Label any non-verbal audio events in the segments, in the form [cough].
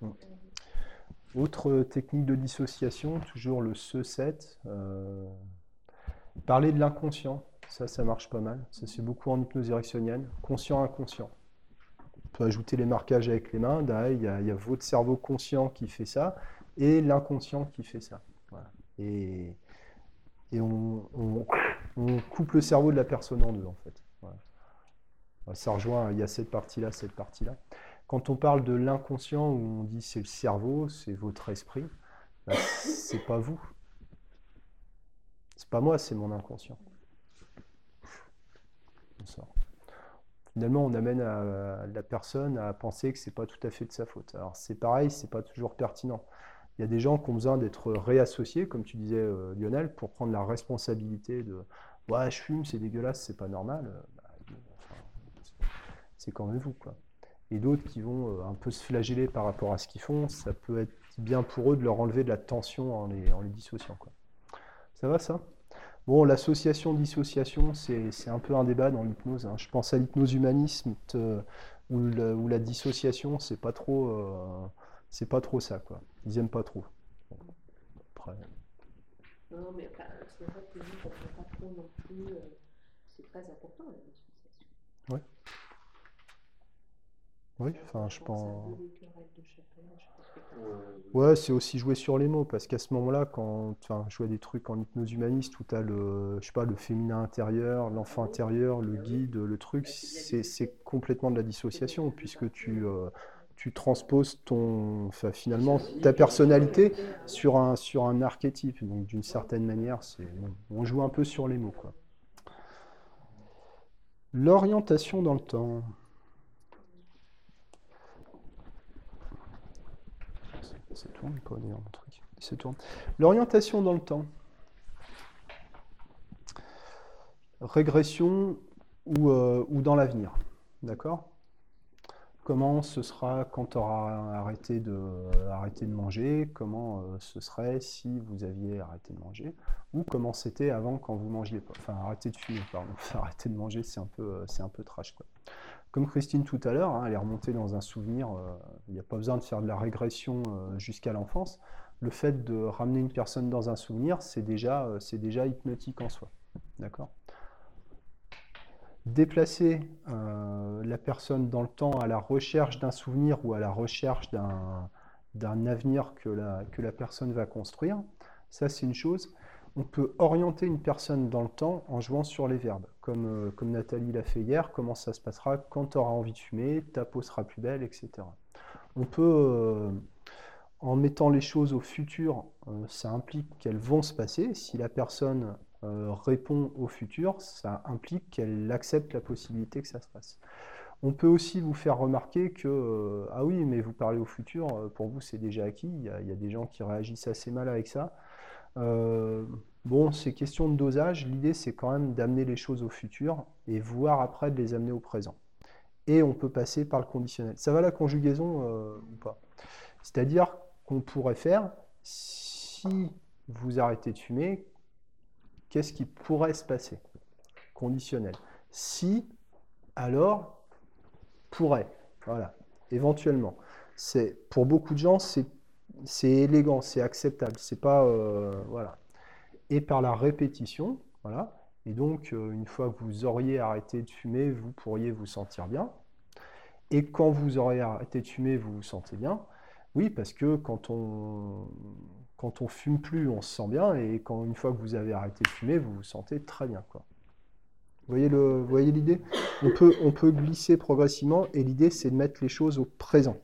Mm. Autre technique de dissociation, toujours le ce-7. Euh, parler de l'inconscient, ça, ça marche pas mal. Ça, c'est beaucoup en hypnose érectionnelle. Conscient-inconscient. On peut ajouter les marquages avec les mains. Il y, a, votre cerveau conscient qui fait ça et l'inconscient qui fait ça. Et, et on, coupe le cerveau de la personne en deux, en fait. Ça rejoint, il y a cette partie-là, cette partie-là. Quand on parle de l'inconscient, où on dit c'est le cerveau, c'est votre esprit, bah, c'est pas vous. C'est pas moi, c'est mon inconscient. Finalement, on amène la personne à penser que c'est pas tout à fait de sa faute. Alors c'est pareil, c'est pas toujours pertinent. Il y a des gens qui ont besoin d'être réassociés, comme tu disais euh, Lionel, pour prendre la responsabilité de ouais, je fume, c'est dégueulasse, c'est pas normal. Bah, c'est quand même vous, quoi et d'autres qui vont euh, un peu se flageller par rapport à ce qu'ils font, ça peut être bien pour eux de leur enlever de la tension en les, en les dissociant. Quoi. Ça va ça? Bon, l'association-dissociation, c'est un peu un débat dans l'hypnose. Hein. Je pense à l'hypnose humanisme où, où, la dissociation, c'est pas trop, euh, c'est pas trop ça, quoi. Ils aiment pas trop. Après. Non, mais c'est vrai que nous, on pas trop non plus. Euh, c'est très important la dissociation. Ouais. Oui, enfin, je pense. Ouais, c'est aussi jouer sur les mots, parce qu'à ce moment-là, quand enfin, je vois des trucs en hypnose humaniste où tu as le, je sais pas, le féminin intérieur, l'enfant intérieur, le guide, le truc, c'est complètement de la dissociation, puisque tu, euh, tu transposes ton, enfin, finalement ta personnalité sur un, sur un archétype. Donc, d'une certaine manière, c'est, on joue un peu sur les mots. L'orientation dans le temps. L'orientation dans le temps. Régression ou, euh, ou dans l'avenir. D'accord? Comment ce sera quand tu auras arrêté de, arrêté de manger? Comment euh, ce serait si vous aviez arrêté de manger? Ou comment c'était avant quand vous mangiez pas? Enfin, arrêter de fumer, pardon. [laughs] arrêter de manger, c'est un, peu, euh, c'est un peu trash. Quoi. Comme Christine tout à l'heure, hein, elle est remontée dans un souvenir, euh, il n'y a pas besoin de faire de la régression euh, jusqu'à l'enfance. Le fait de ramener une personne dans un souvenir, c'est déjà, euh, hypnotique en soi. D'accord? Déplacer la personne dans le temps à la recherche d'un souvenir ou à la recherche d'un avenir que la personne va construire, ça c'est une chose on peut orienter une personne dans le temps en jouant sur les verbes, comme, euh, Nathalie l'a fait hier, comment ça se passera quand tu auras envie de fumer, ta peau sera plus belle, etc. On peut, euh, en mettant les choses au futur, euh, ça implique qu'elles vont se passer. Si la personne répond au futur, ça implique qu'elle accepte la possibilité que ça se passe. On peut aussi vous faire remarquer que, ah oui, mais vous parlez au futur, pour vous c'est déjà acquis, il y, a, des gens qui réagissent assez mal avec ça. Euh, bon, c'est question de dosage. L'idée, c'est quand même d'amener les choses au futur et voir après de les amener au présent. Et on peut passer par le conditionnel. Ça va la conjugaison euh, ou pas? C'est-à-dire qu'on pourrait faire, si vous arrêtez de fumer, qu'est-ce qui pourrait se passer? Conditionnel. Si, alors, pourrait. Voilà, éventuellement. C'est Pour beaucoup de gens, c'est c'est élégant, c'est acceptable, c'est pas euh, voilà. Et par la répétition, voilà. Et donc, euh, une fois que vous auriez arrêté de fumer, vous pourriez vous sentir bien. Et quand vous aurez arrêté de fumer, vous vous sentez bien. Oui, parce que quand on quand on fume plus, on se sent bien, et quand une fois que vous avez arrêté de fumer, vous vous sentez très bien, quoi. Vous voyez le, voyez l'idée? On peut, on peut glisser progressivement, et l'idée c'est de mettre les choses au présent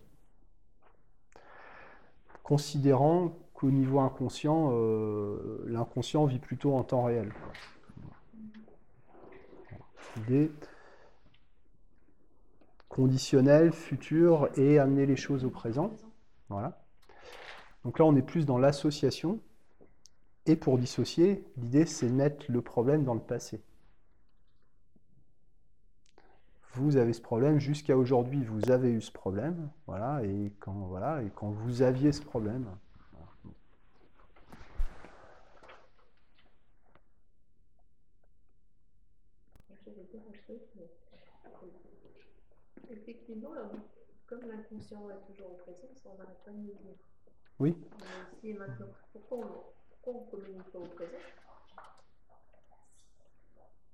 considérant qu'au niveau inconscient, euh, l'inconscient vit plutôt en temps réel. Idée conditionnelle, future et amener les choses au présent. Voilà. Donc là, on est plus dans l'association. Et pour dissocier, l'idée, c'est de mettre le problème dans le passé vous avez ce problème, jusqu'à aujourd'hui, vous avez eu ce problème, voilà, et quand, voilà, et quand vous aviez ce problème. Effectivement, comme l'inconscient est toujours au présent, ça, on n'arrête pas de le dire. Oui. Ici et maintenant, pourquoi on ne communique pas au présent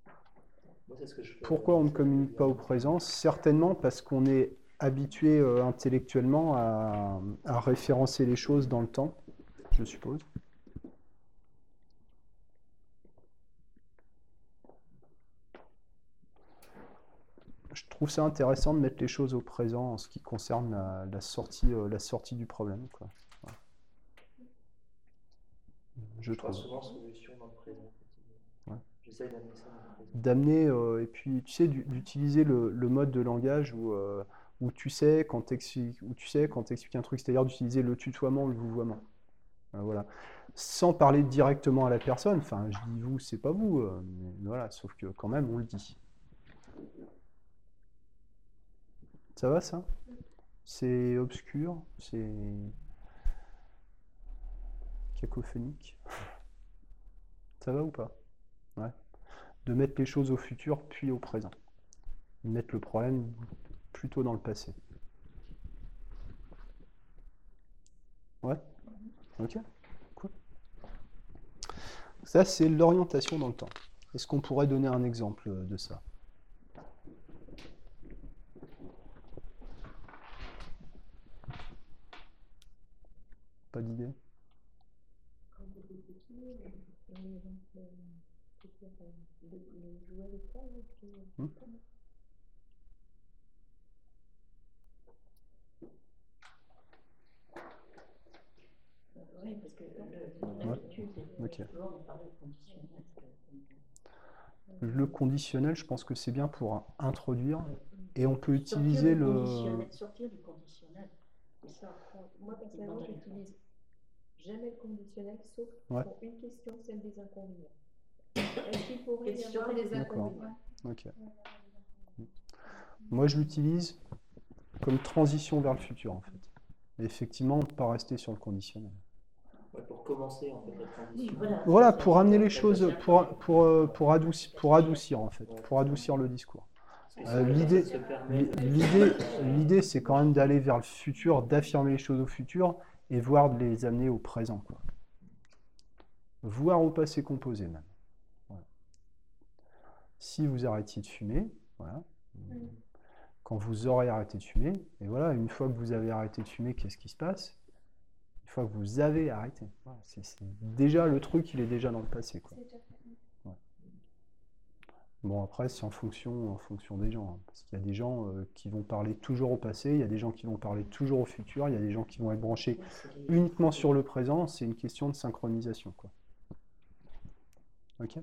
Moi, c'est ce que je fais. Pourquoi on ne communique pas au présent? Certainement parce qu'on est habitué euh, intellectuellement à, à référencer les choses dans le temps, je suppose. Je trouve ça intéressant de mettre les choses au présent en ce qui concerne la, la sortie, euh, la sortie du problème. Quoi. Je trouve. souvent solution dans le présent. effectivement. Ouais. J'essaye d'amener euh, et puis tu sais du- d'utiliser le, mode de langage où, euh, tu sais quand tu sais quand un truc c'est-à-dire d'utiliser le tutoiement le vouvoiement. Euh, voilà. Sans parler directement à la personne enfin je dis vous c'est pas vous mais voilà sauf que quand même on le dit. Ça va ça? C'est obscur c'est cacophonique. Ça va ou pas? De mettre les choses au futur puis au présent. Mettre le problème plutôt dans le passé. Ouais Ok Cool. Ça, c'est l'orientation dans le temps. Est-ce qu'on pourrait donner un exemple de ça? Pas d'idée? De, de jouer avec ça, et puis. Oui, parce que Ouais. l'habitude, de conditionnel. Le conditionnel, je pense que c'est bien pour introduire et on peut Sortir utiliser le. Sortir du conditionnel. Ça, Moi, personnellement, j'utilise jamais le conditionnel, sauf Ouais. pour une question, celle des inconvénients. Moi, je l'utilise comme transition vers le futur, en fait. Et effectivement, pas rester sur le conditionnel. Ouais, pour commencer, en fait, la transition. Voilà. Pour amener les choses, pour, ça, pour, pour, adoucir, pour adoucir, en fait, pour adoucir le discours. Euh, l'idée- L'idée, l'idée, c'est quand même d'aller vers le futur, d'affirmer les choses au futur et voir de les amener au présent, quoi. Voire au passé composé, même. Si vous arrêtiez de fumer, voilà. Quand vous aurez arrêté de fumer, et voilà, une fois que vous avez arrêté de fumer, qu'est-ce qui se passe? Une fois que vous avez arrêté. Voilà, c'est, déjà le truc, il est déjà dans le passé, quoi. Bon, après, c'est en fonction, en fonction des gens. hein, parce qu'il y a des gens euh, qui vont parler toujours au passé, il y a des gens qui vont parler toujours au futur, il y a des gens qui vont être branchés uniquement sur le présent. C'est une question de synchronisation. Quoi. Ok?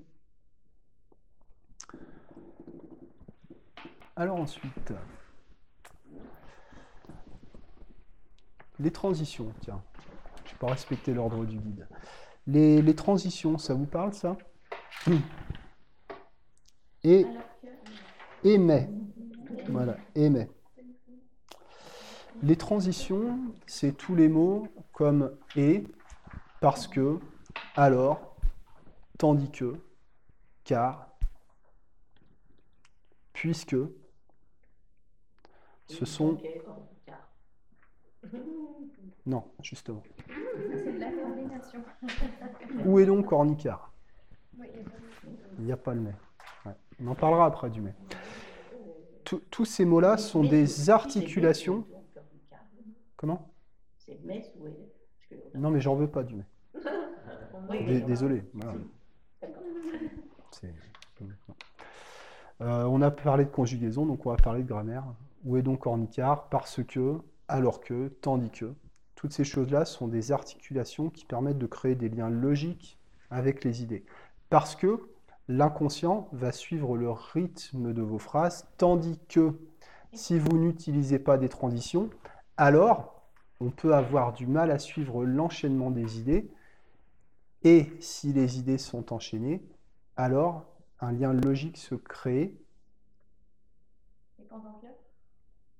Alors ensuite, les transitions. Tiens, je n'ai pas respecté l'ordre du guide. Les, transitions, ça vous parle ça? Et que, émet. Voilà, émet. Les transitions, c'est tous les mots comme et, parce que, alors, tandis que, car, puisque. Ce sont. Oh. Non, justement. c'est de la coordination. Où est donc Ornicard Oui, il y a pas de- Il n'y a pas le mais. Ouais. On en parlera après du mais. Tous- tous ces mots-là sont des articulations. Comment C'est mais ou est. parce que- Non, mais j'en veux pas du mais. Désolé. voilà. Euh, on a parlé de conjugaison, donc on va parler de grammaire. Où est donc ornicard Parce que, alors que, tandis que. Toutes ces choses-là sont des articulations qui permettent de créer des liens logiques avec les idées. Parce que l'inconscient va suivre le rythme de vos phrases, tandis que si vous n'utilisez pas des transitions, alors on peut avoir du mal à suivre l'enchaînement des idées. Et si les idées sont enchaînées, alors un lien logique se crée Et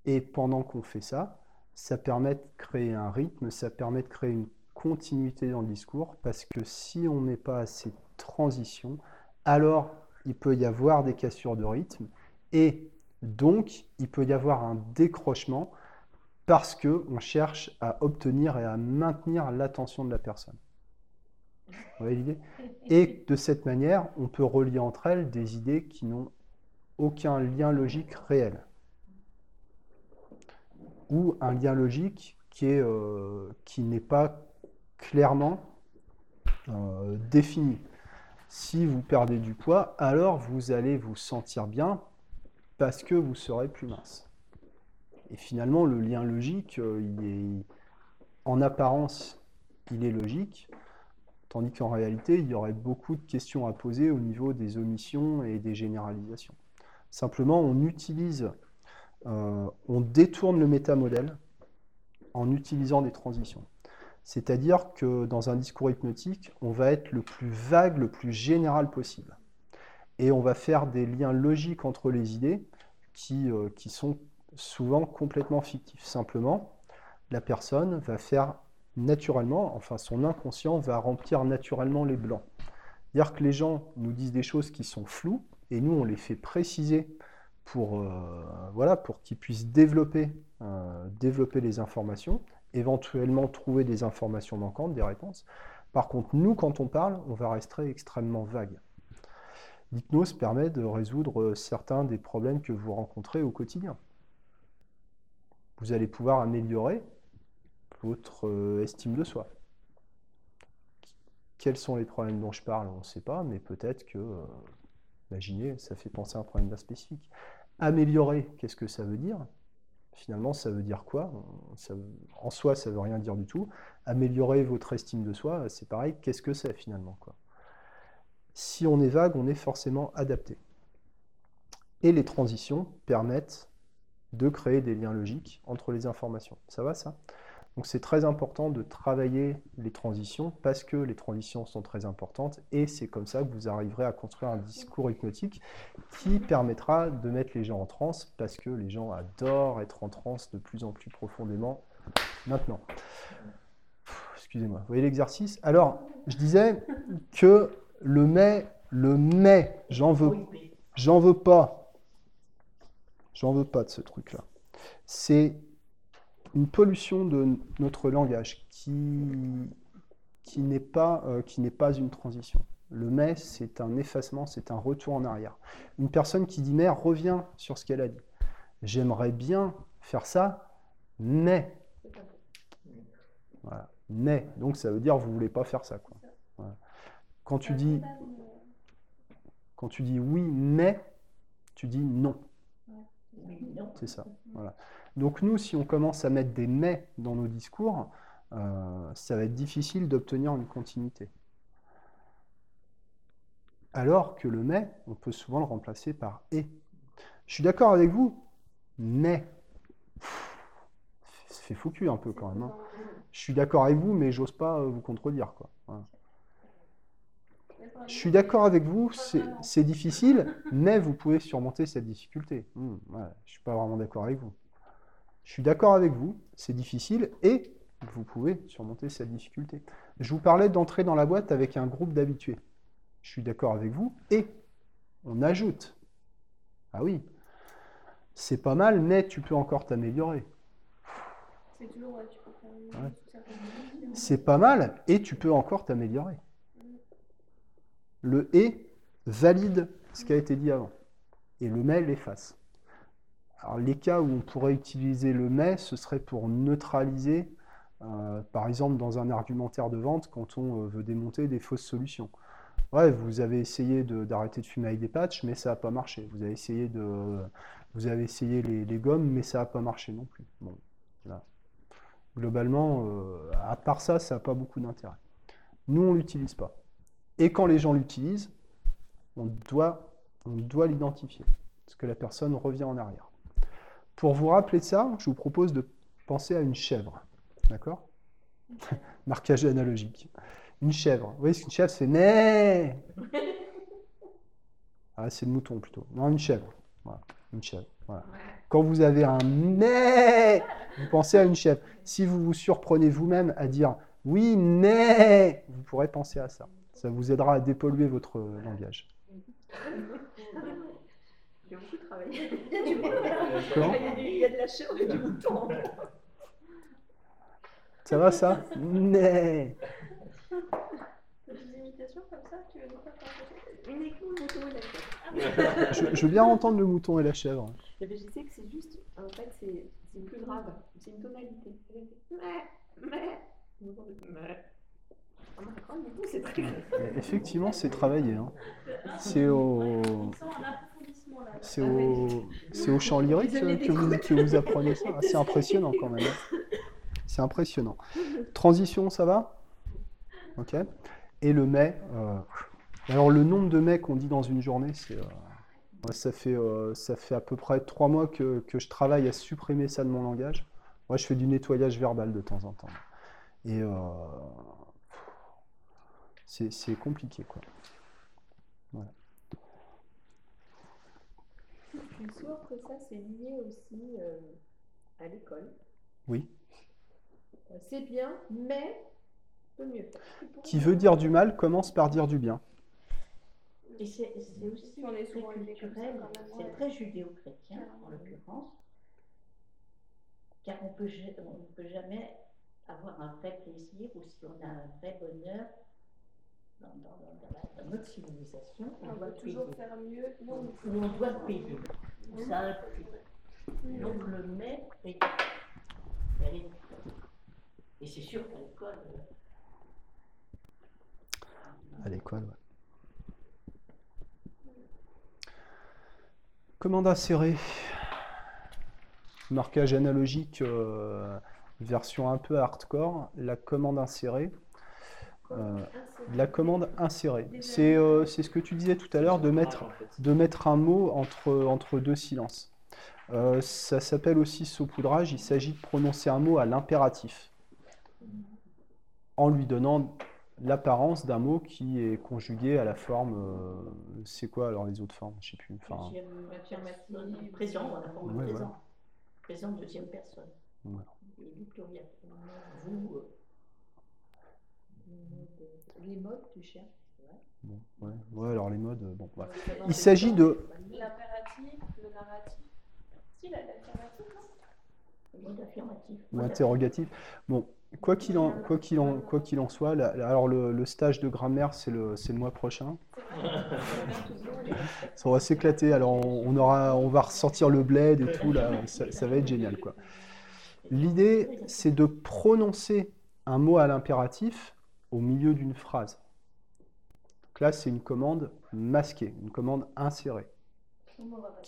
et pendant qu'on fait ça, ça permet de créer un rythme, ça permet de créer une continuité dans le discours parce que si on met pas assez de transition, alors il peut y avoir des cassures de rythme et donc il peut y avoir un décrochement parce que on cherche à obtenir et à maintenir l'attention de la personne. Vous voyez l'idée? Et de cette manière, on peut relier entre elles des idées qui n'ont aucun lien logique réel. Ou un lien logique qui euh, n'est pas clairement euh, défini. Si vous perdez du poids, alors vous allez vous sentir bien parce que vous serez plus mince. Et finalement, le lien logique, euh, en apparence, il est logique, tandis qu'en réalité, il y aurait beaucoup de questions à poser au niveau des omissions et des généralisations. Simplement, on utilise, euh, on détourne le métamodèle en utilisant des transitions. C'est-à-dire que dans un discours hypnotique, on va être le plus vague, le plus général possible. Et on va faire des liens logiques entre les idées qui, euh, qui sont souvent complètement fictifs. Simplement, la personne va faire naturellement, enfin son inconscient va remplir naturellement les blancs. C'est-à-dire que les gens nous disent des choses qui sont floues et nous on les fait préciser pour, euh, voilà, pour qu'ils puissent développer, euh, développer les informations, éventuellement trouver des informations manquantes, des réponses. Par contre, nous, quand on parle, on va rester extrêmement vague. L'hypnose permet de résoudre certains des problèmes que vous rencontrez au quotidien. Vous allez pouvoir améliorer votre euh, estime de soi. Quels sont les problèmes dont je parle? On ne sait pas, mais peut-être que, imaginez, ça fait penser à un problème spécifique. Améliorer, qu'est-ce que ça veut dire? Finalement, ça veut dire quoi? En soi, ça veut rien dire du tout. Améliorer votre estime de soi, c'est pareil, qu'est-ce que c'est finalement Si on est vague, on est forcément adapté. Et les transitions permettent de créer des liens logiques entre les informations. Ça va ça? Donc c'est très important de travailler les transitions parce que les transitions sont très importantes et c'est comme ça que vous arriverez à construire un discours hypnotique qui permettra de mettre les gens en transe parce que les gens adorent être en transe de plus en plus profondément maintenant. Excusez-moi, vous voyez l'exercice? Alors, je disais que le mais, le mais, j'en veux, j'en veux pas. J'en veux pas de ce truc-là. C'est une pollution de notre langage qui, qui n'est pas, euh, qui n'est pas une transition. Le mais, c'est un effacement, c'est un retour en arrière. Une personne qui dit mais revient sur ce qu'elle a dit. J'aimerais bien faire ça, mais. Voilà. Mais. Donc ça veut dire vous voulez pas faire ça. Quoi. Quand tu dis. Quand tu dis oui, mais, tu dis non. C'est ça. Voilà. Donc nous, si on commence à mettre des mais dans nos discours, euh, ça va être difficile d'obtenir une continuité. Alors que le mais, on peut souvent le remplacer par et. Je suis d'accord avec vous, mais. Ça fait foutu un peu quand même. Hein. Je suis d'accord avec vous, mais j'ose pas vous contredire. Je suis d'accord avec vous, c'est difficile, mais vous pouvez surmonter cette difficulté. Hmm, je ne suis pas vraiment d'accord avec vous. Je suis d'accord avec vous, c'est difficile et vous pouvez surmonter cette difficulté. Je vous parlais d'entrer dans la boîte avec un groupe d'habitués. Je suis d'accord avec vous et on ajoute. Ah oui, c'est pas mal, mais tu peux encore t'améliorer. C'est pas mal et tu peux encore t'améliorer. Le et valide ce qui a été dit avant et le mais l'efface. Alors, les cas où on pourrait utiliser le mais, ce serait pour neutraliser, euh, par exemple, dans un argumentaire de vente, quand on euh, veut démonter des fausses solutions. Ouais, vous avez essayé d'arrêter de, fumer avec des patchs, mais ça n'a pas marché. Vous avez essayé, de, vous avez essayé les, gommes, mais ça n'a pas marché non plus. Bon, Globalement, euh, à part ça, ça n'a pas beaucoup d'intérêt. Nous, on ne l'utilise pas. Et quand les gens l'utilisent, on doit, on doit l'identifier, parce que la personne revient en arrière. Pour vous rappeler de ça, je vous propose de penser à une chèvre. D'accord [laughs] Marquage analogique. Une chèvre. Vous voyez, ce qu'une chèvre, c'est né [laughs] Ah, c'est le mouton plutôt. Non, une chèvre. Voilà, une chèvre. Quand vous avez un mais, vous pensez à une chèvre. Si vous vous surprenez vous-même à dire oui, mais, vous pourrez penser à ça. Ça vous aidera à dépolluer votre langage. [laughs] Beaucoup travaillé. [laughs] Il y a, du... il y a de la chair et du mouton. Ça va ça [laughs] Mais Des imitations comme ça, tu veux nous faire partager Uniquement le mouton et la chèvre. je, je veux bien entendre le mouton et la chèvre. Eh ben, je sais que c'est juste, en fait, c'est c'est plus grave, c'est une tonalité. Mais, mais, mais. Effectivement, c'est travaillé. hein. C'est au, c'est au, c'est au chant lyrique que vous, apprenez ça. C'est impressionnant quand même. C'est impressionnant. Transition, ça va? Ok. Et le mai. euh, alors le nombre de mai qu'on dit dans une journée, c'est, euh, ça fait, euh, ça fait à peu près trois mois que, que je travaille à supprimer ça de mon langage. Moi, je fais du nettoyage verbal de temps en temps. Et c'est compliqué, quoi. Je suis sûre que ça, c'est lié aussi euh, à l'école. Oui. Euh, C'est bien, mais peut mieux. Qui veut dire du mal commence par dire du bien. Et c'est aussi Si on est très souvent culturel, c'est très judéo-chrétien en l'occurrence, car on peut ja- on ne peut jamais avoir un vrai plaisir ou si on a un vrai bonheur dans, dans- dans- dans la- dans notre civilisation, on, On doit va toujours payer. faire mieux. Non, on doit payer. Ou ça implique. Donc le mais paye. Et- Et c'est sûr qu'à l'école, euh, À l'école, ouais. Commande insérée. Marquage analogique, euh, version un peu hardcore. La commande insérée. Euh, la commande insérée. C'est euh, c'est ce que tu disais tout à l'heure de mettre, de un mot entre, entre deux silences. Euh, ça s'appelle aussi saupoudrage. Il s'agit de prononcer un mot à l'impératif en lui donnant l'apparence d'un mot qui est conjugué à la forme. c'est quoi alors les autres formes? Je sais plus. Enfin, affirmative. présent, forme de Ouais, présent. voilà. Présent deuxième personne. Voilà. Et du pluriel. Vous, Les modes, tu cherches. bon, ouais, ouais, alors les modes. euh, Bon. Ça va Il s'agit de. L'impératif, le narratif. Si, la- l'affirmatif, non mode affirmatif. ou interrogatif. Bon, quoi qu'il en, quoi qu'il en, quoi qu'il en soit, la- la- alors le, le stage de grammaire, c'est le, c'est le mois prochain. [laughs] Ça va s'éclater. Alors on, on aura, on va ressortir le bled et tout là. Ça, ça va être génial quoi. L'idée, c'est de prononcer un mot à l'impératif au milieu d'une phrase. Donc là, c'est une commande masquée, une commande insérée, on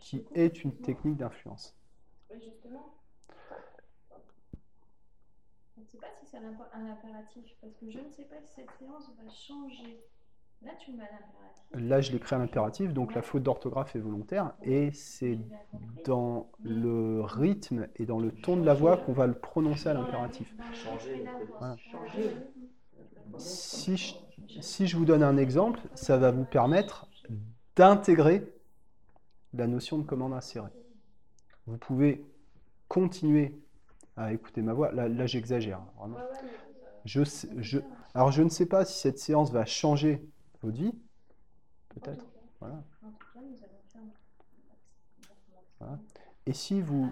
Qui- est une technique d'influence. Justement. Je ne sais pas si c'est un impératif, parce que je ne sais pas si cette séance va changer. Là, tu mets l'impératif. Là, je l'écris à l'impératif, donc la faute d'orthographe est volontaire, et c'est dans le rythme et dans le ton de la voix qu'on va le prononcer à l'impératif. Changer, le fait. Voilà. Changer. Si je, si je vous donne un exemple, ça va vous permettre d'intégrer la notion de commande insérée. Vous pouvez continuer à écouter ma voix. Là, là, j'exagère, vraiment. Euh, Je, sais- je, alors, je ne sais pas si cette séance va changer votre vie. Peut-être. Voilà. Voilà. Et si vous,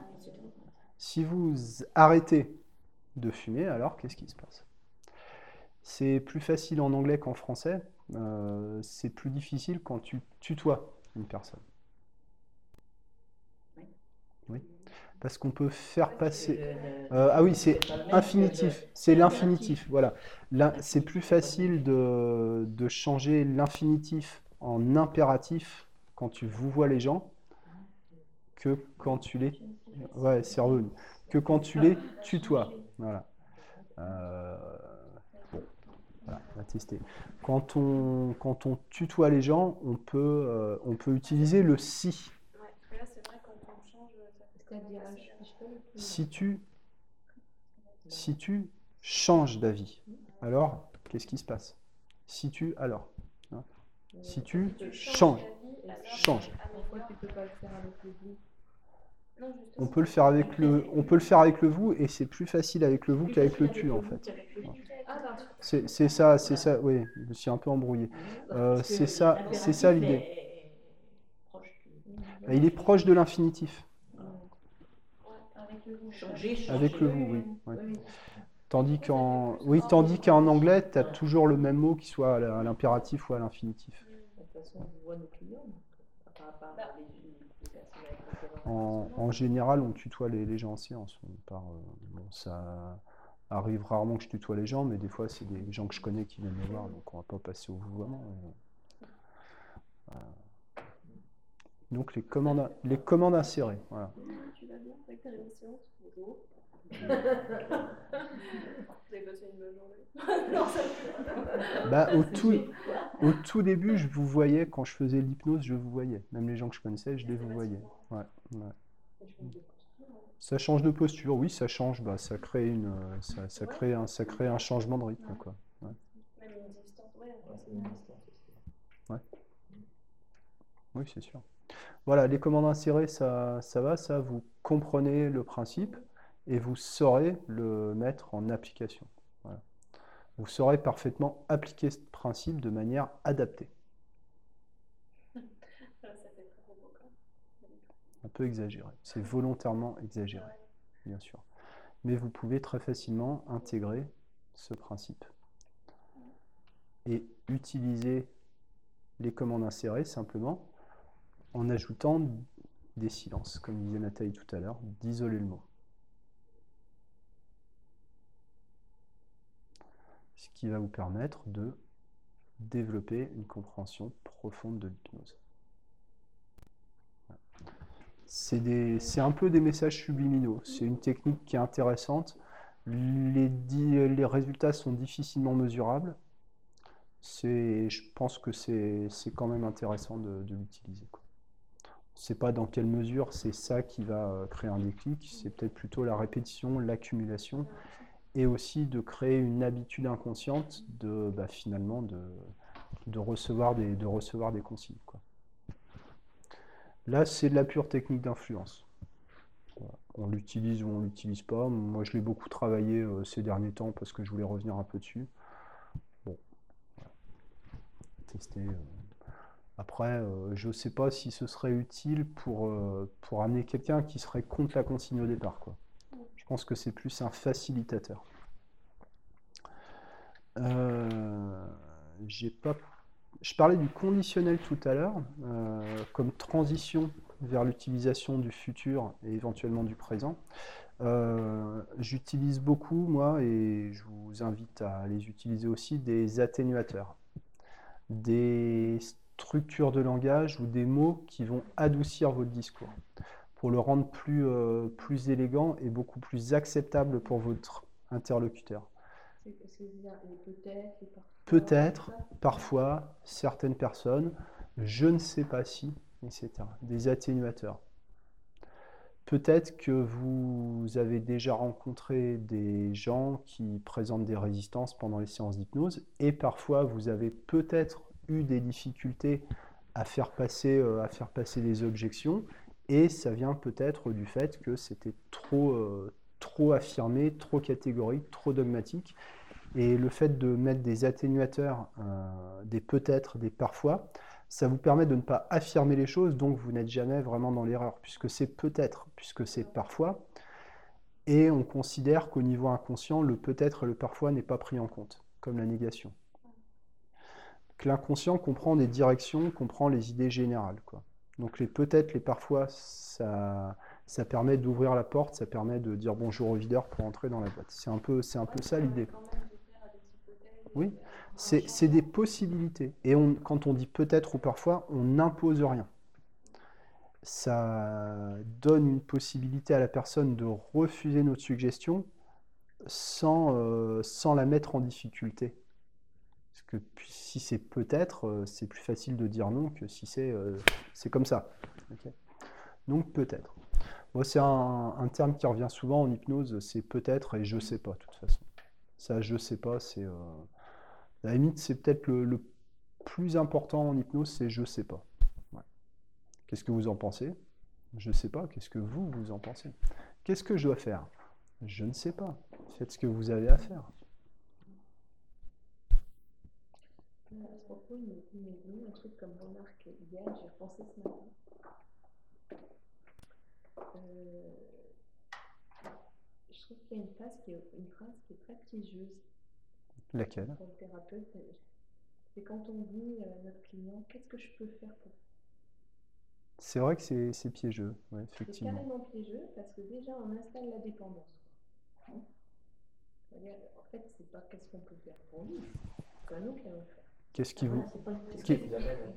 si vous arrêtez de fumer, alors qu'est-ce qui se passe? C'est plus facile en anglais qu'en français. Euh, c'est plus difficile quand tu tutoies une personne. Oui. Parce qu'on peut faire passer. Euh, ah oui, c'est infinitif. C'est l'infinitif. Voilà. Là, c'est plus facile de, de changer l'infinitif en impératif quand tu vous vois les gens que quand tu les. Ouais, c'est revenu. Que quand tu les tutoies. Voilà. Euh, bon, voilà, on va tester. Quand on, quand on tutoie les gens, on peut, euh, on peut utiliser le si. Ouais, parce que là, c'est vrai, quand on change, ça fait C'est-à-dire, Si tu, si tu changes d'avis, alors qu'est-ce qui se passe? Si tu, alors. hein. Si tu changes. d'avis, alors, Change. On peut le faire avec le, on peut le faire avec le vous et c'est plus facile avec le vous qu'avec le tu en fait. Ah. C'est c'est ça, c'est ça. Oui, je me suis un peu embrouillé. Euh, c'est ça- c'est ça l'idée. Il est proche de l'infinitif. Ouais, avec Avec le vous. Changer, changer. Avec le vous, oui. ouais. Oui. Tandis qu'en oui, tandis qu'en anglais, tu as toujours le même mot qui soit à l'impératif ou à l'infinitif. En, en général, on tutoie les, les gens en séance. On part, euh, bon, ça arrive rarement que je tutoie les gens, mais des fois, c'est des gens que je connais qui viennent me voir, donc on va pas passer au vouvoiement. mais, euh, Donc les commandes, les commandes insérées. Voilà. Tu vas bien avec ta séance Bonjour. [laughs] Vous avez passé une bonne journée? [laughs] Non, ça Bah, au, tout, au tout début, je vous voyais, quand je faisais l'hypnose, je vous voyais. Même les gens que je connaissais, je les vous voyais. Ouais, ouais. Ça change de posture, oui, ça change, bah, ça crée une, euh, ça, ça crée un, ça crée un changement de rythme, quoi. Ouais. Même une distance, ouais. Ouais, c'est une distance aussi. Oui, c'est sûr. Voilà, les commandes insérées, ça, ça va, ça, vous comprenez le principe et vous saurez le mettre en application. Voilà. Vous saurez parfaitement appliquer ce principe de manière adaptée. Provocant. Un peu exagéré. C'est volontairement exagéré, bien sûr. Mais vous pouvez très facilement intégrer ce principe et utiliser les commandes insérées simplement en ajoutant des silences, comme disait Nathalie tout à l'heure, d'isoler le mot. Ce qui va vous permettre de développer une compréhension profonde de l'hypnose. C'est un peu des messages subliminaux. C'est une technique qui est intéressante. Les, les résultats sont difficilement mesurables. Je pense que c'est c'est quand même intéressant de, de l'utiliser. Sait pas dans quelle mesure c'est ça qui va euh, créer un déclic. C'est peut-être plutôt la répétition, l'accumulation, et aussi de créer une habitude inconsciente de bah, finalement de, de recevoir des, de recevoir des consignes. Là, c'est de la pure technique d'influence. On l'utilise ou on l'utilise pas. Moi, je l'ai beaucoup travaillé euh, ces derniers temps parce que je voulais revenir un peu dessus. Bon, voilà. tester. euh. Après, euh, je ne sais pas si ce serait utile pour, euh, pour amener quelqu'un qui serait contre la consigne au départ. Je pense que c'est plus un facilitateur. Euh, pas je parlais du conditionnel tout à l'heure, comme transition vers l'utilisation du futur et éventuellement du présent. J'utilise beaucoup, moi, et je vous invite à les utiliser aussi, des atténuateurs, des structures de langage ou des mots qui vont adoucir votre discours pour le rendre plus, euh, plus élégant et beaucoup plus acceptable pour votre interlocuteur. Parfois. Peut-être, parfois, certaines personnes, je ne sais pas si, etc. Des atténuateurs. Peut-être que vous avez déjà rencontré des gens qui présentent des résistances pendant les séances d'hypnose et parfois vous avez peut-être eu des difficultés à faire passer, euh, des objections et ça vient peut-être du fait que c'était trop, euh, trop affirmé, trop catégorique, trop dogmatique et le fait de mettre des atténuateurs, euh, des peut-être, des parfois, ça vous permet de ne pas affirmer les choses, donc vous n'êtes jamais vraiment dans l'erreur, puisque c'est peut-être, puisque c'est parfois. Et on considère qu'au niveau inconscient, le peut-être et le parfois n'est pas pris en compte, comme la négation. L'inconscient comprend des directions, comprend les idées générales. Donc les peut-être, les parfois, ça, permet d'ouvrir la porte, ça permet de dire bonjour au videur pour entrer dans la boîte. C'est un peu, c'est un peu ça l'idée. Oui, c'est des possibilités. Et quand on dit peut-être ou parfois, on n'impose rien. Ça donne une possibilité à la personne de refuser notre suggestion sans, euh, sans la mettre en difficulté. Que si c'est peut-être, euh, c'est plus facile de dire non que si c'est euh, c'est comme ça. Donc peut-être. Bon, c'est un, terme qui revient souvent en hypnose, c'est peut-être et je sais pas de toute façon. Ça, je sais pas, c'est... euh, la limite, c'est peut-être le, plus important en hypnose, c'est je sais pas. Qu'est-ce que vous en pensez? Je sais pas. Qu'est-ce que vous, vous en pensez? Qu'est-ce que je dois faire? Je ne sais pas. Faites ce que vous avez à faire. Euh, À ce propos, il venu un truc comme remarque hier, j'ai repensé ce matin. Euh, je trouve qu'il y a une phrase qui est, une phrase qui est très piégeuse Laquelle? Pour le thérapeute. C'est quand on dit à notre client Qu'est-ce que je peux faire pour? C'est vrai que c'est piégeux, ouais, C'est effectivement. carrément piégeux parce que déjà on installe la dépendance. Hein? En fait, c'est pas qu'est-ce qu'on peut faire pour lui, c'est à nous qui allons faire. Qu'est-ce qui vous, amène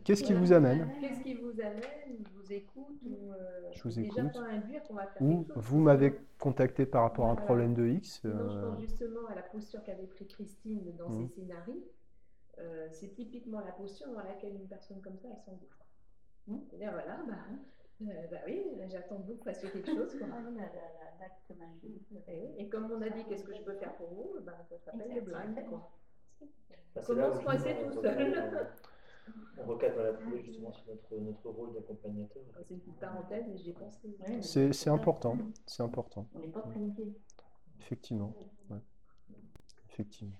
qu'est-ce qui vous amène Qu'est-ce qui vous amène Je vous écoute ou euh, Je vous déjà écoute. pas induire qu'on va faire Ou vous m'avez contacté par rapport à un Voilà. problème de X Sinon, je euh, pense justement à la posture qu'avait pris Christine dans Mhm. ses scénarios. Euh, c'est typiquement la posture dans laquelle une personne comme ça, elle s'engouffre. Mhm. C'est-à-dire, voilà, bah, euh, bah oui, j'attends que vous fassiez quelque chose. Quoi. Ah, l'acte magique. Et, comme on a dit, qu'est-ce que je peux faire pour vous? Bah, Ça s'appelle le blind. Quoi. Bah, Comment se coincer tout on seul On recadre dans la foulée justement sur notre, notre rôle d'accompagnateur. C'est une petite parenthèse, mais j'y ai pensé. Ouais, C'est important, c'est important, On n'est pas planifié. effectivement. ouais. Effectivement.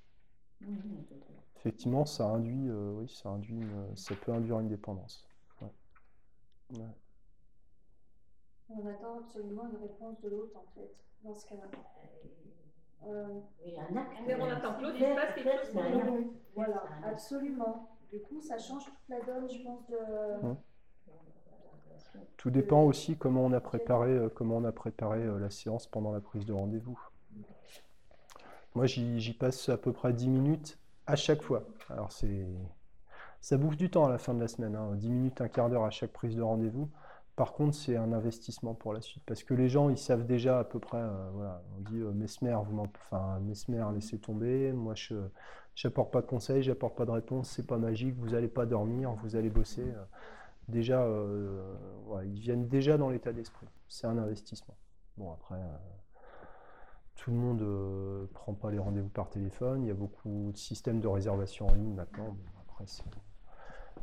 Effectivement, ça induit, euh, oui, ça induit une- ça peut induire une dépendance. Ouais. Ouais. On attend absolument une réponse de l'autre, en fait, dans ce cas-là. Euh, un acte. Mais on attend que l'autre, il se Faire- passe quelque chose pour un nous. voilà, absolument. Du coup, ça change toute la donne, je pense, de... Hum. Tout dépend aussi comment on a préparé, euh, comment on a préparé euh, la séance pendant la prise de rendez-vous. Moi, j'y j'y passe à peu près 10 minutes à chaque fois. Alors, c'est, ça bouffe du temps à la fin de la semaine, hein, 10 minutes, un quart d'heure à chaque prise de rendez-vous. Par contre, c'est un investissement pour la suite parce que les gens, ils savent déjà à peu près. euh, voilà, on dit euh, Mesmer, vous Mesmer, laissez tomber. Moi, je n'apporte pas de conseils, j'apporte pas de réponse. C'est pas magique. Vous n'allez pas dormir, vous allez bosser. euh, déjà, ils viennent déjà dans l'état d'esprit. C'est un investissement. Bon, après, tout le monde ne prend pas les rendez-vous par téléphone. Il y a beaucoup de systèmes de réservation en ligne maintenant.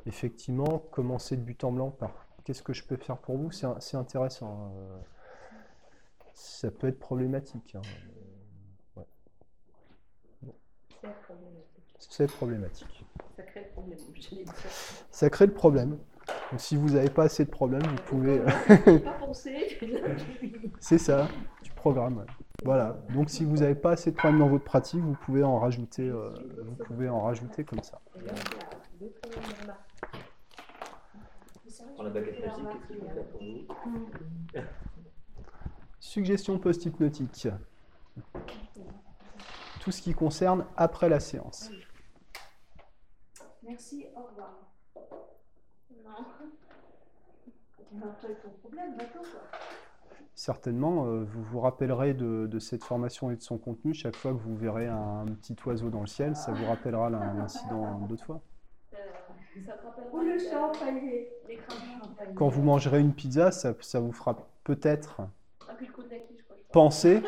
Effectivement, commencer de but en blanc par qu'est-ce que je peux faire pour vous, c'est intéressant. euh, ça peut être problématique. hein. Problématique. C'est problématique. Ça crée le problème, j'allais dire. Ça crée le problème. Donc, si vous n'avez pas assez de problèmes, vous pouvez. pas [laughs] penser. C'est ça, du programme. ouais. Voilà. Donc si vous n'avez pas assez de problèmes dans votre pratique, vous pouvez en rajouter, euh, vous pouvez en rajouter comme ça. Et là, il y a deux problèmes remarques. C'est vrai que La baguette magique, qu'est-ce faire pour vous [laughs] Suggestion post-hypnotique. Tout ce qui concerne après la séance. Merci, au revoir. Non. Ton problème. Certainement, euh, vous vous rappellerez de, de cette formation et de son contenu. Chaque fois que vous verrez un, petit oiseau dans le ciel, ça vous rappellera l'in- l'incident d'autres fois. Euh, ça te rappellera Ou le champagne. Quand vous mangerez une pizza, ça, ça vous fera peut-être Ah, penser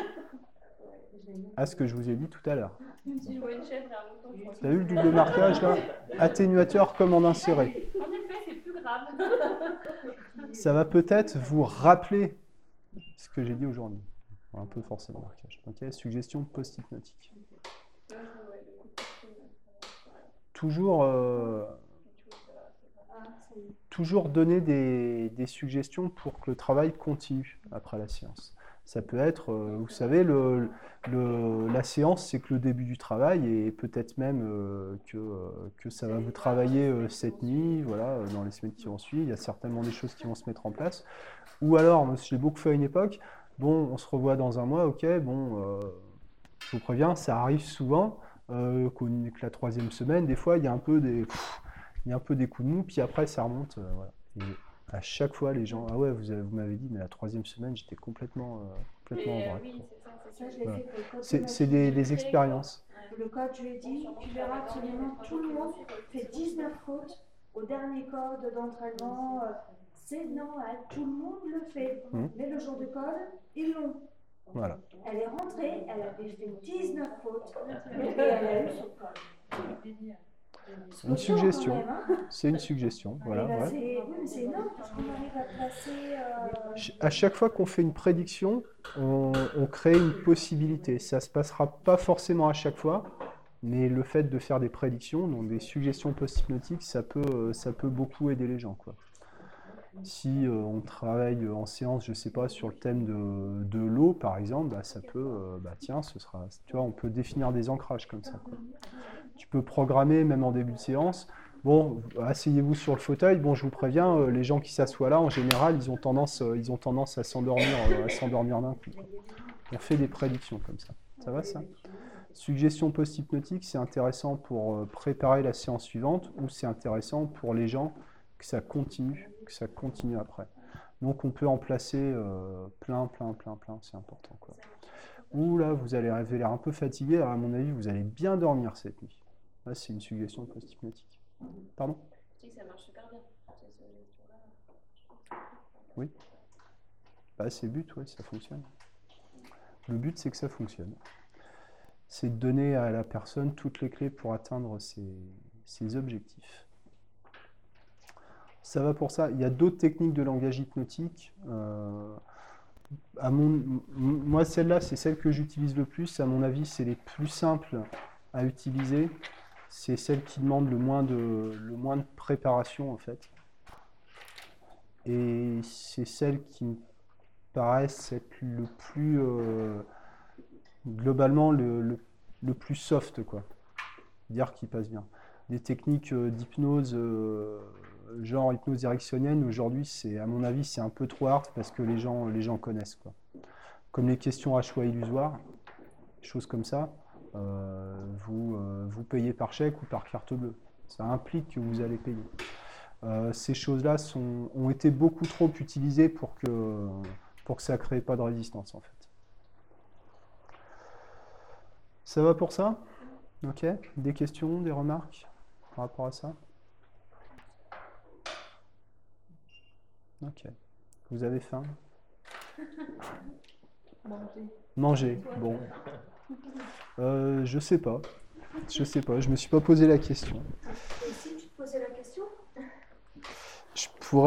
[laughs] à ce que je vous ai dit tout à l'heure. Avez vu le double marquage là [laughs] Atténuateur comme en inséré. En effet, c'est plus grave. [laughs] Ça va peut-être vous rappeler ce que j'ai dit aujourd'hui. Un peu forcé le marquage. Ok, suggestion post-hypnotique. Toujours, euh, quelque chose, voilà, c'est pas- Ah, ça y est. toujours donner des, suggestions pour que le travail continue après la séance. Ça peut être, euh, vous savez, la séance, c'est que le début du travail et peut-être même euh, que, euh, que ça va vous travailler cette nuit, voilà, dans les semaines qui vont suivre. Il y a certainement des choses qui vont se mettre en place. Ou alors, j'ai beaucoup fait à une époque, bon, on se revoit dans un mois, ok, bon, je vous préviens, ça arrive souvent qu'au- que la troisième semaine, des fois, il y a un peu des, il y a un peu des coups de mou, puis après, ça remonte. euh, voilà. Et à chaque fois, les gens, ah ouais, vous, avez- vous m'avez dit, mais la troisième semaine, j'étais complètement, euh, complètement en euh, vrac. oui, c'est ça, c'est Ça, ça. je l'ai Voilà. fait pour le code de C'est c'est magie. des, des expériences. Le code, je lui ai dit, tu verras absolument tout le monde fait 19 fautes au dernier code d'entraînement. C'est normal, tout le monde le fait. Mhm. Mais le jour de code, ils l'ont. Voilà. Elle est rentrée, elle avait fait 19 fautes et elle a eu son code. C'est Une suggestion. même, hein. C'est une suggestion. Voilà, Et là, ouais. c'est- énorme parce qu'on arrive à placer. euh, Ch- À chaque fois qu'on fait une prédiction, on, on crée une possibilité. Ça se passera pas forcément à chaque fois, mais le fait de faire des prédictions, donc des suggestions post-hypnotiques, ça peut, euh, ça peut beaucoup aider les gens. Quoi. Si euh, on travaille en séance, je sais pas, sur le thème de, de l'eau, par exemple, bah, ça peut, euh, bah, tiens, ce sera, tu vois, on peut définir des ancrages comme ça. quoi. Tu peux programmer même en début de séance. Bon, asseyez-vous sur le fauteuil. Bon, je vous préviens, euh, les gens qui s'assoient là, en général, ils ont tendance, euh, ils ont tendance à s'endormir, euh, à s'endormir d'un coup. On fait des prédictions comme ça. Ça va ça? Suggestion post-hypnotique, c'est intéressant pour préparer la séance suivante ou c'est intéressant pour les gens que ça continue, que ça continue après. Donc on peut en placer plein, plein, plein, plein, c'est important. Ou là, vous allez l'air un peu fatigué, alors à mon avis, vous allez bien dormir cette nuit. Là, c'est une suggestion post-hypnotique. Pardon? Je dis que ça marche super bien. cette suggestion-là. Oui. Bah, c'est le but, oui, ça fonctionne. Le but, c'est que ça fonctionne. C'est de donner à la personne toutes les clés pour atteindre ses, ses objectifs. Ça va pour ça. Il y a d'autres techniques de langage hypnotique. Euh, à mon, m- moi, celle-là, c'est celle que j'utilise le plus. À mon avis, c'est les plus simples à utiliser. C'est celle qui demande le moins de, le moins de préparation, en fait. Et c'est celle qui me paraissent être le plus euh, globalement le, le- plus soft quoi. Dire qui passe bien. Des techniques euh, d'hypnose euh, genre hypnose directionnelle aujourd'hui c'est à mon avis c'est un peu trop hard parce que les gens les gens connaissent quoi. Comme les questions à choix illusoire choses comme ça vous euh, vous payez par chèque ou par carte bleue. Ça implique que vous allez payer. Euh, ces choses-là ont été beaucoup trop utilisées pour que pour que ça ne crée pas de résistance en fait. Ça va pour ça? Ok. Des questions, des remarques par rapport à ça? Ok. Vous avez faim? [laughs] Manger, bon. Euh, je sais pas. Je sais pas. Je me suis pas posé la question. Et si tu te posais la question? Je pourrais.